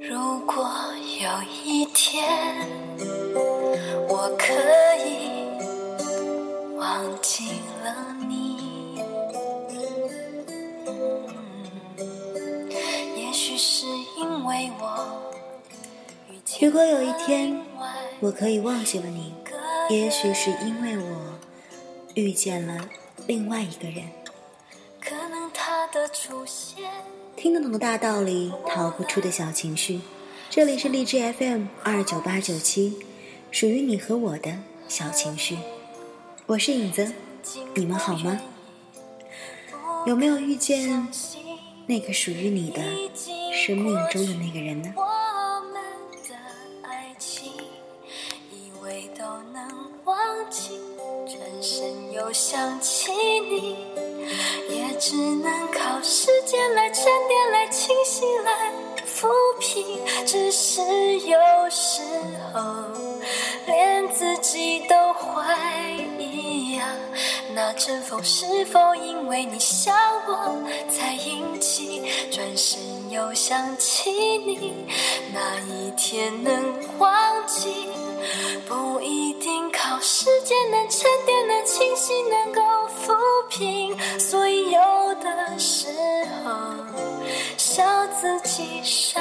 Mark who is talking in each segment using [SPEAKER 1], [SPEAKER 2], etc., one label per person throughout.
[SPEAKER 1] 如果有一天我可以忘记了你。
[SPEAKER 2] 如果有一天
[SPEAKER 1] 我可以忘记了你，也许是因为我遇见了另外一个人。听得懂的大道理，逃不出的小情绪。这里是荔枝 FM 二九八九七，属于你和我的小情绪。我是影子，你们好吗？有没有遇见那个属于你的生命中的那个人呢？
[SPEAKER 2] 想起你，也只能靠时间来沉淀、来清晰、来抚平。只是有时候，连自己都怀疑呀，那阵风是否因为你想我才引起？转身又想起你，哪一天能忘记？不一定靠时间能沉淀、能清晰、能够抚平，所以有的时候笑自己傻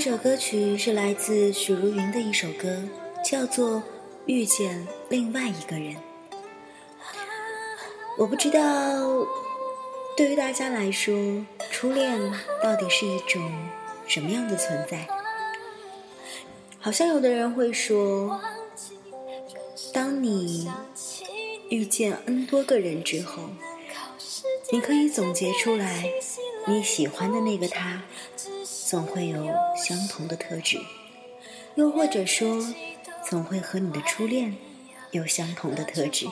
[SPEAKER 1] 这首歌曲是来自许茹芸的一首歌，叫做。遇见另外一个人，我不知道对于大家来说，初恋到底是一种什么样的存在？好像有的人会说，当你遇见 N 多个人之后，你可以总结出来，你喜欢的那个他，总会有相同的特质，又或者说。总会和你的初恋有相同的特质。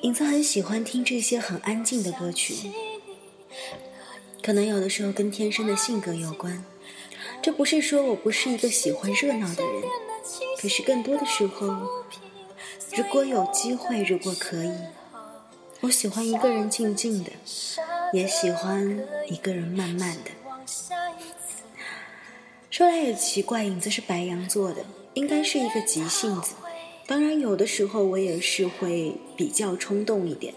[SPEAKER 1] 影子很喜欢听这些很安静的歌曲，可能有的时候跟天生的性格有关。这不是说我不是一个喜欢热闹的人，可是更多的时候，如果有机会，如果可以，我喜欢一个人静静的，也喜欢一个人慢慢的。说来也奇怪，影子是白羊座的，应该是一个急性子。当然，有的时候我也是会比较冲动一点。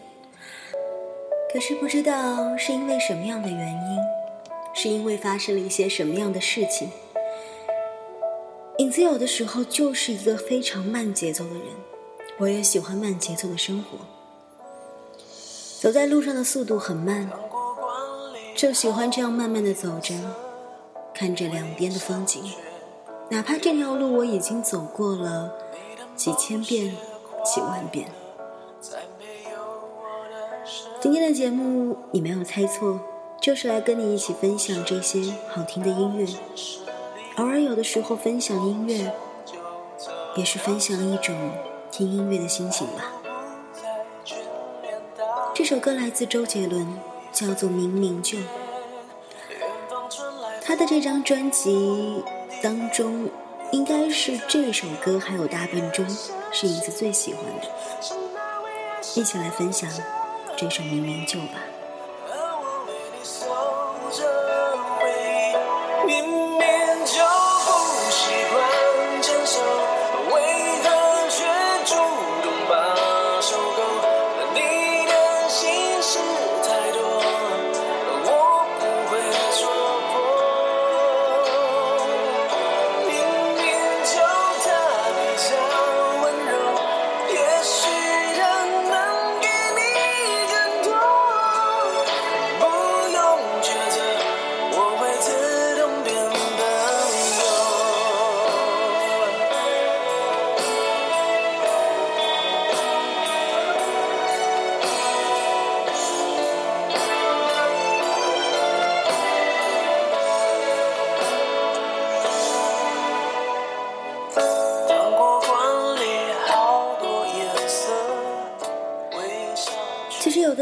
[SPEAKER 1] 可是不知道是因为什么样的原因，是因为发生了一些什么样的事情，影子有的时候就是一个非常慢节奏的人。我也喜欢慢节奏的生活，走在路上的速度很慢，就喜欢这样慢慢的走着。看着两边的风景，哪怕这条路我已经走过了几千遍、几万遍。今天的节目你没有猜错，就是来跟你一起分享这些好听的音乐。偶尔有的时候分享音乐，也是分享一种听音乐的心情吧。这首歌来自周杰伦，叫做《明明就》。他的这张专辑当中，应该是这首歌还有大笨钟是影子最喜欢的，一起来分享这首《明明就》吧。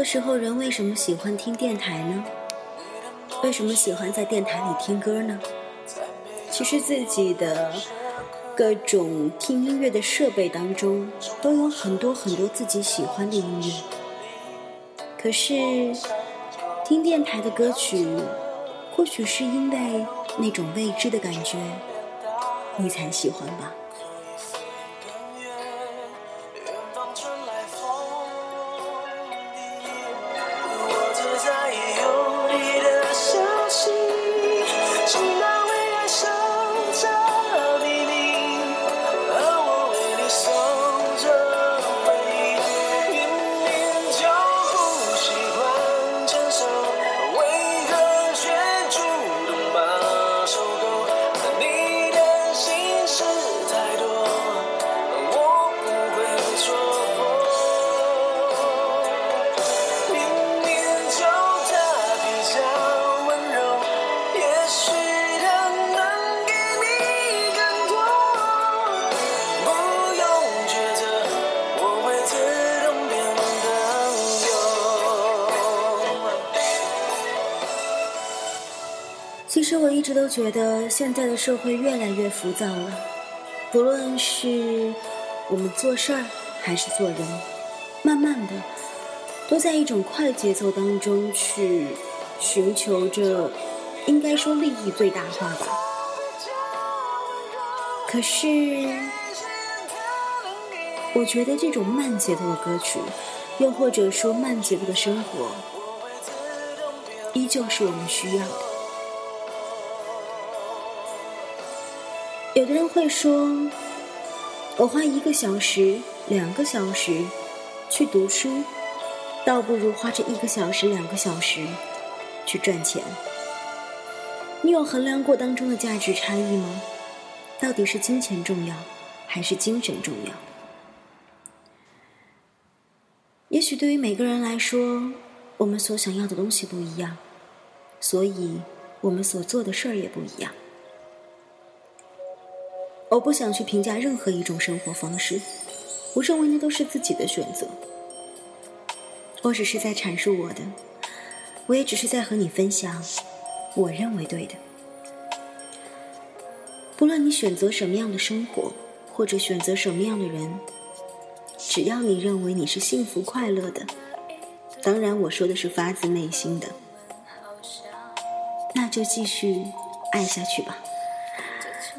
[SPEAKER 1] 其实有的时候，人为什么喜欢听电台呢？为什么喜欢在电台里听歌呢？其实自己的各种听音乐的设备当中，都有很多很多自己喜欢的音乐。可是听电台的歌曲，或许是因为那种未知的感觉，你才喜欢吧。都觉得，现在的社会越来越浮躁了。不论是我们做事儿还是做人，慢慢的都在一种快节奏当中去寻求着，应该说利益最大化吧。可是，我觉得这种慢节奏的歌曲，又或者说慢节奏的生活，依旧是我们需要的。有的人会说：“我花一个小时、两个小时去读书，倒不如花这一个小时、两个小时去赚钱。”你有衡量过当中的价值差异吗？到底是金钱重要，还是精神重要？也许对于每个人来说，我们所想要的东西不一样，所以我们所做的事儿也不一样。我不想去评价任何一种生活方式，我认为那都是自己的选择。我只是在阐述我的，我也只是在和你分享我认为对的。不论你选择什么样的生活，或者选择什么样的人，只要你认为你是幸福快乐的，当然我说的是发自内心的，那就继续爱下去吧。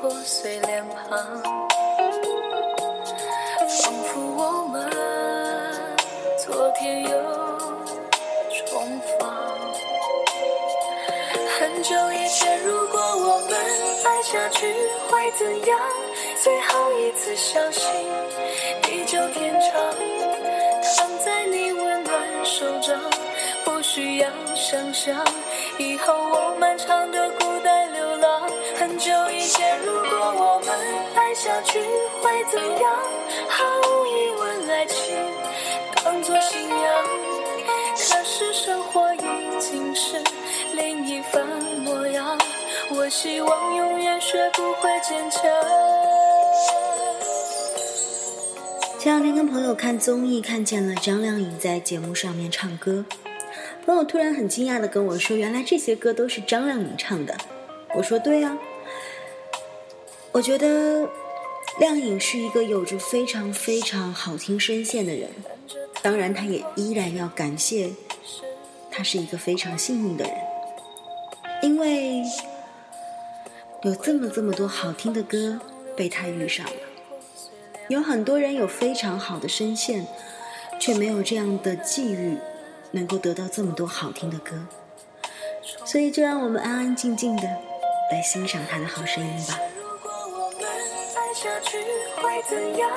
[SPEAKER 2] 破碎脸庞，仿佛我们昨天又重逢。很久以前，如果我们爱下去会怎样？最后一次相信地久天长，躺在你温暖手掌，不需要想象以后我漫长的孤单流。很久以前，如果我们爱下去会怎样？毫无疑问，爱情当作信仰。可是生活已经是另一番模样。我希望永远学不会坚强。
[SPEAKER 1] 前两天跟朋友看综艺，看见了张靓颖在节目上面唱歌，朋友突然很惊讶的跟我说：“原来这些歌都是张靓颖唱的。”我说：“对啊。”我觉得亮颖是一个有着非常非常好听声线的人，当然，他也依然要感谢，他是一个非常幸运的人，因为有这么这么多好听的歌被他遇上了。有很多人有非常好的声线，却没有这样的际遇，能够得到这么多好听的歌，所以就让我们安安静静的来欣赏他的好声音吧。
[SPEAKER 2] 下去会怎样？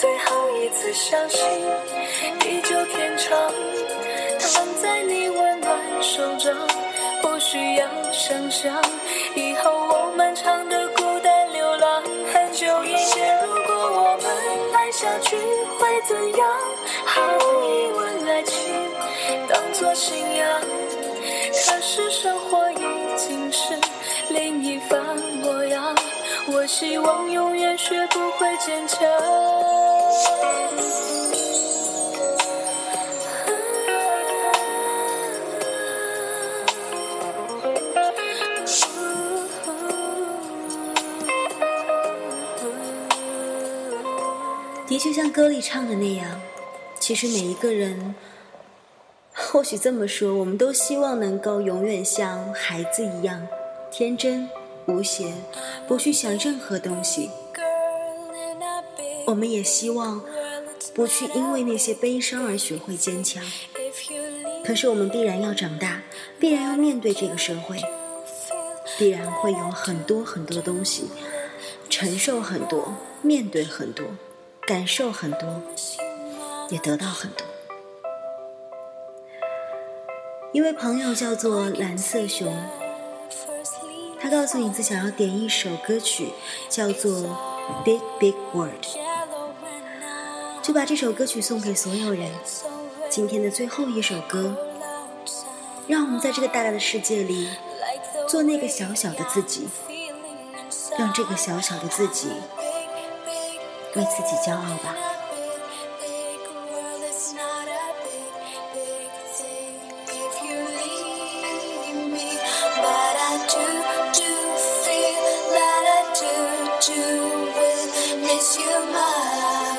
[SPEAKER 2] 最后一次相信地久天长，躺在你温暖。手掌，不需要想象以后我漫长的孤单流浪。很久以前，如果我们爱下去会怎样？毫无疑问，爱情当作信仰。可是生活我希望永远学不会坚强。
[SPEAKER 1] 的确像歌里唱的那样，其实每一个人，或许这么说，我们都希望能够永远像孩子一样天真无邪，不去想任何东西。我们也希望不去因为那些悲伤而学会坚强。可是我们必然要长大，必然要面对这个社会，必然会有很多很多东西，承受很多，面对很多。感受很多，也得到很多。一位朋友叫做蓝色熊，他告诉影子想要点一首歌曲，叫做《Big Big World》，就把这首歌曲送给所有人。今天的最后一首歌，让我们在这个大大的世界里，做那个小小的自己，让这个小小的自己。为自己骄傲吧。
[SPEAKER 2] Miss you much.